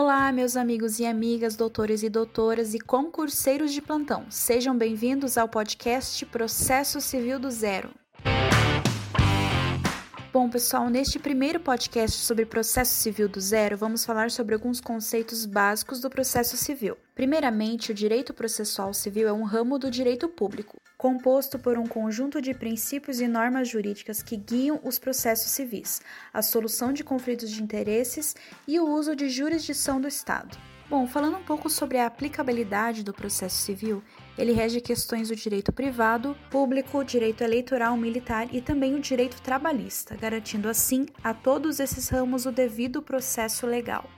Olá, meus amigos e amigas, doutores e doutoras e concurseiros de plantão. Sejam bem-vindos ao podcast Processo Civil do Zero. Bom, pessoal, neste primeiro podcast sobre processo civil do zero, vamos falar sobre alguns conceitos básicos do processo civil. Primeiramente, o direito processual civil é um ramo do direito público, composto por um conjunto de princípios e normas jurídicas que guiam os processos civis, a solução de conflitos de interesses e o uso de jurisdição do Estado. Bom, falando um pouco sobre a aplicabilidade do processo civil, ele rege questões do direito privado, público, direito eleitoral, militar e também o direito trabalhista, garantindo assim a todos esses ramos o devido processo legal.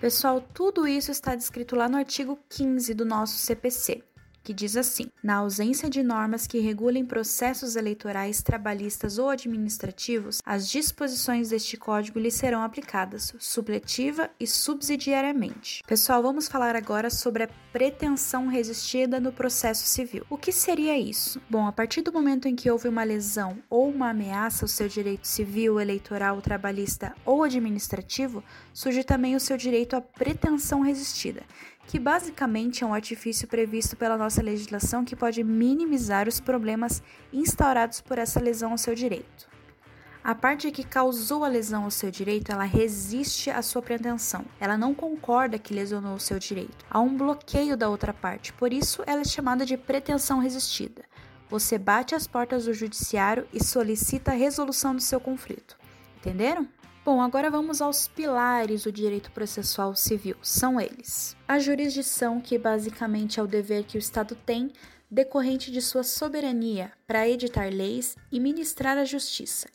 Pessoal, tudo isso está descrito lá no artigo 15 do nosso CPC que diz assim: na ausência de normas que regulem processos eleitorais, trabalhistas ou administrativos, as disposições deste código lhe serão aplicadas, supletiva e subsidiariamente. Pessoal, vamos falar agora sobre a pretensão resistida no processo civil. O que seria isso? Bom, a partir do momento em que houve uma lesão ou uma ameaça ao seu direito civil, eleitoral, trabalhista ou administrativo, surge também o seu direito à pretensão resistida que basicamente é um artifício previsto pela nossa legislação que pode minimizar os problemas instaurados por essa lesão ao seu direito. A parte que causou a lesão ao seu direito, ela resiste à sua pretensão. Ela não concorda que lesionou o seu direito. Há um bloqueio da outra parte, por isso ela é chamada de pretensão resistida. Você bate as portas do judiciário e solicita a resolução do seu conflito. Entenderam? Bom, agora vamos aos pilares do direito processual civil. São eles: a jurisdição, que basicamente é o dever que o Estado tem decorrente de sua soberania para editar leis e ministrar a justiça,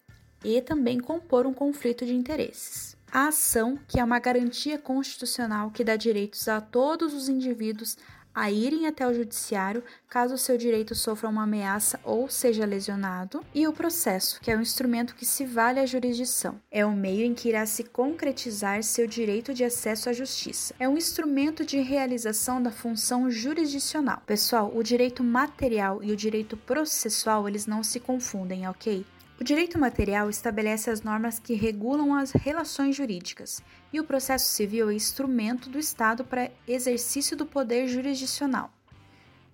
e também compor um conflito de interesses. A ação, que é uma garantia constitucional que dá direitos a todos os indivíduos a irem até o judiciário caso o seu direito sofra uma ameaça ou seja lesionado, e o processo, que é um instrumento que se vale à jurisdição. É o meio em que irá se concretizar seu direito de acesso à justiça. É um instrumento de realização da função jurisdicional. Pessoal, o direito material e o direito processual, eles não se confundem, ok? O direito material estabelece as normas que regulam as relações jurídicas, e o processo civil é instrumento do Estado para exercício do poder jurisdicional.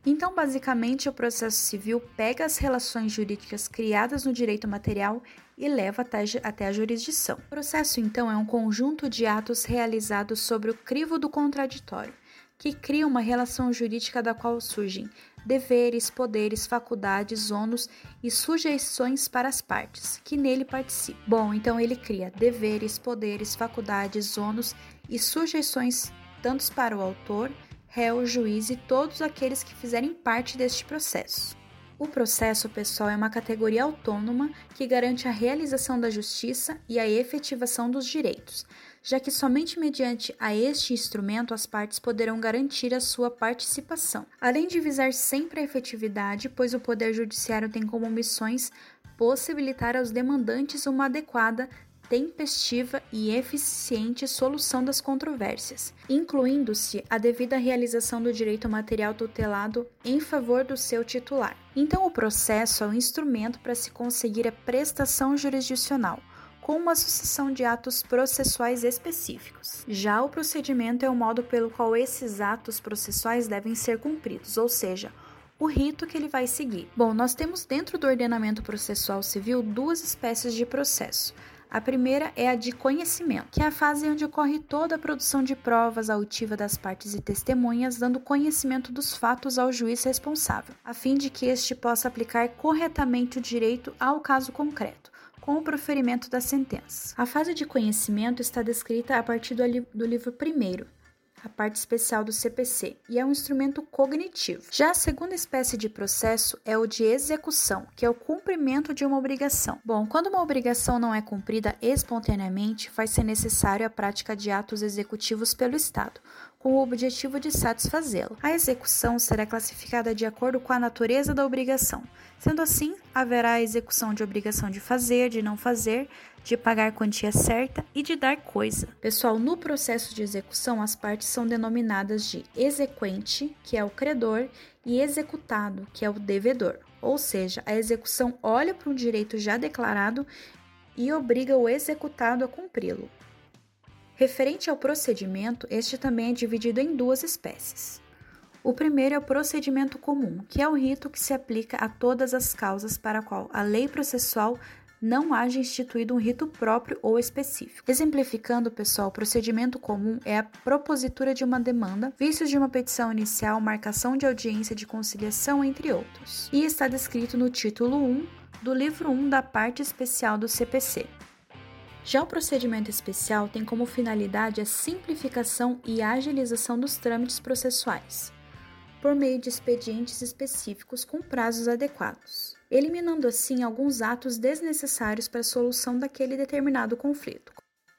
Então, basicamente, o processo civil pega as relações jurídicas criadas no direito material e leva até a jurisdição. O processo, então, é um conjunto de atos realizados sobre o crivo do contraditório, que cria uma relação jurídica da qual surgem deveres, poderes, faculdades, ônus e sujeições para as partes que nele participam. Bom, então ele cria deveres, poderes, faculdades, ônus e sujeições tanto para o autor, réu, juiz e todos aqueles que fizerem parte deste processo. O processo pessoal é uma categoria autônoma que garante a realização da justiça e a efetivação dos direitos, já que somente mediante a este instrumento as partes poderão garantir a sua participação, além de visar sempre a efetividade, pois o Poder Judiciário tem como missões possibilitar aos demandantes uma adequada tempestiva e eficiente solução das controvérsias, incluindo-se a devida realização do direito material tutelado em favor do seu titular. Então, o processo é um instrumento para se conseguir a prestação jurisdicional, com uma sucessão de atos processuais específicos. Já o procedimento é o modo pelo qual esses atos processuais devem ser cumpridos, ou seja, o rito que ele vai seguir. Bom, nós temos dentro do ordenamento processual civil duas espécies de processo. A primeira é a de conhecimento, que é a fase onde ocorre toda a produção de provas auditiva das partes e testemunhas, dando conhecimento dos fatos ao juiz responsável, a fim de que este possa aplicar corretamente o direito ao caso concreto com o proferimento da sentença. A fase de conhecimento está descrita a partir do, li do livro primeiro, a parte especial do CPC, e é um instrumento cognitivo. Já a segunda espécie de processo é o de execução, que é o cumprimento de uma obrigação. Bom, quando uma obrigação não é cumprida espontaneamente, vai ser necessário a prática de atos executivos pelo Estado, com o objetivo de satisfazê-la. A execução será classificada de acordo com a natureza da obrigação. Sendo assim, haverá a execução de obrigação de fazer, de não fazer, de pagar quantia certa e de dar coisa. Pessoal, no processo de execução, as partes são denominadas de exequente, que é o credor, e executado, que é o devedor. Ou seja, a execução olha para um direito já declarado e obriga o executado a cumpri-lo. Referente ao procedimento, este também é dividido em duas espécies. O primeiro é o procedimento comum, que é o rito que se aplica a todas as causas para a qual a lei processual não haja instituído um rito próprio ou específico. Exemplificando, pessoal, o procedimento comum é a propositura de uma demanda, vícios de uma petição inicial, marcação de audiência de conciliação, entre outros. E está descrito no título 1 do livro 1 da parte especial do CPC. Já o procedimento especial tem como finalidade a simplificação e agilização dos trâmites processuais, por meio de expedientes específicos com prazos adequados eliminando assim alguns atos desnecessários para a solução daquele determinado conflito,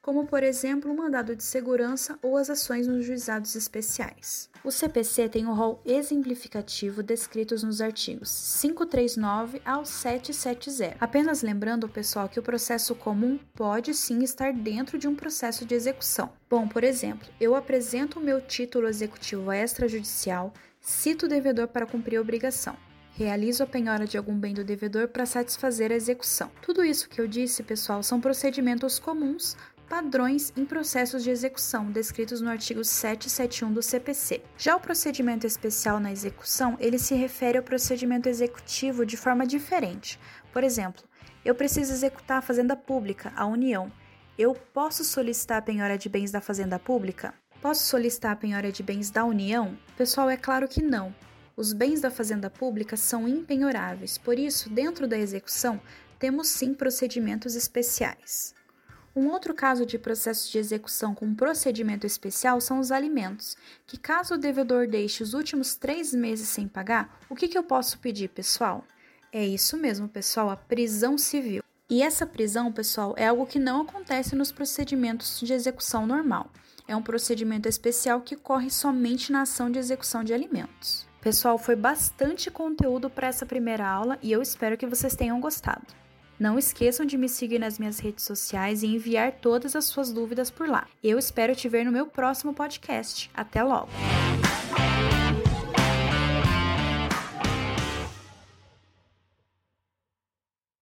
como por exemplo o mandado de segurança ou as ações nos juizados especiais. O CPC tem o rol exemplificativo descritos nos artigos 539 ao 770. Apenas lembrando, pessoal, que o processo comum pode sim estar dentro de um processo de execução. Bom, por exemplo, eu apresento o meu título executivo extrajudicial, cito o devedor para cumprir a obrigação realizo a penhora de algum bem do devedor para satisfazer a execução. Tudo isso que eu disse, pessoal, são procedimentos comuns, padrões em processos de execução descritos no artigo 771 do CPC. Já o procedimento especial na execução, ele se refere ao procedimento executivo de forma diferente. Por exemplo, eu preciso executar a fazenda pública, a União. Eu posso solicitar a penhora de bens da fazenda pública? Posso solicitar a penhora de bens da União? Pessoal, é claro que não. Os bens da fazenda pública são impenhoráveis, por isso, dentro da execução, temos sim procedimentos especiais. Um outro caso de processo de execução com procedimento especial são os alimentos, que caso o devedor deixe os últimos três meses sem pagar, o que, que eu posso pedir, pessoal? É isso mesmo, pessoal, a prisão civil. E essa prisão, pessoal, é algo que não acontece nos procedimentos de execução normal. É um procedimento especial que corre somente na ação de execução de alimentos. Pessoal, foi bastante conteúdo para essa primeira aula e eu espero que vocês tenham gostado. Não esqueçam de me seguir nas minhas redes sociais e enviar todas as suas dúvidas por lá. Eu espero te ver no meu próximo podcast. Até logo!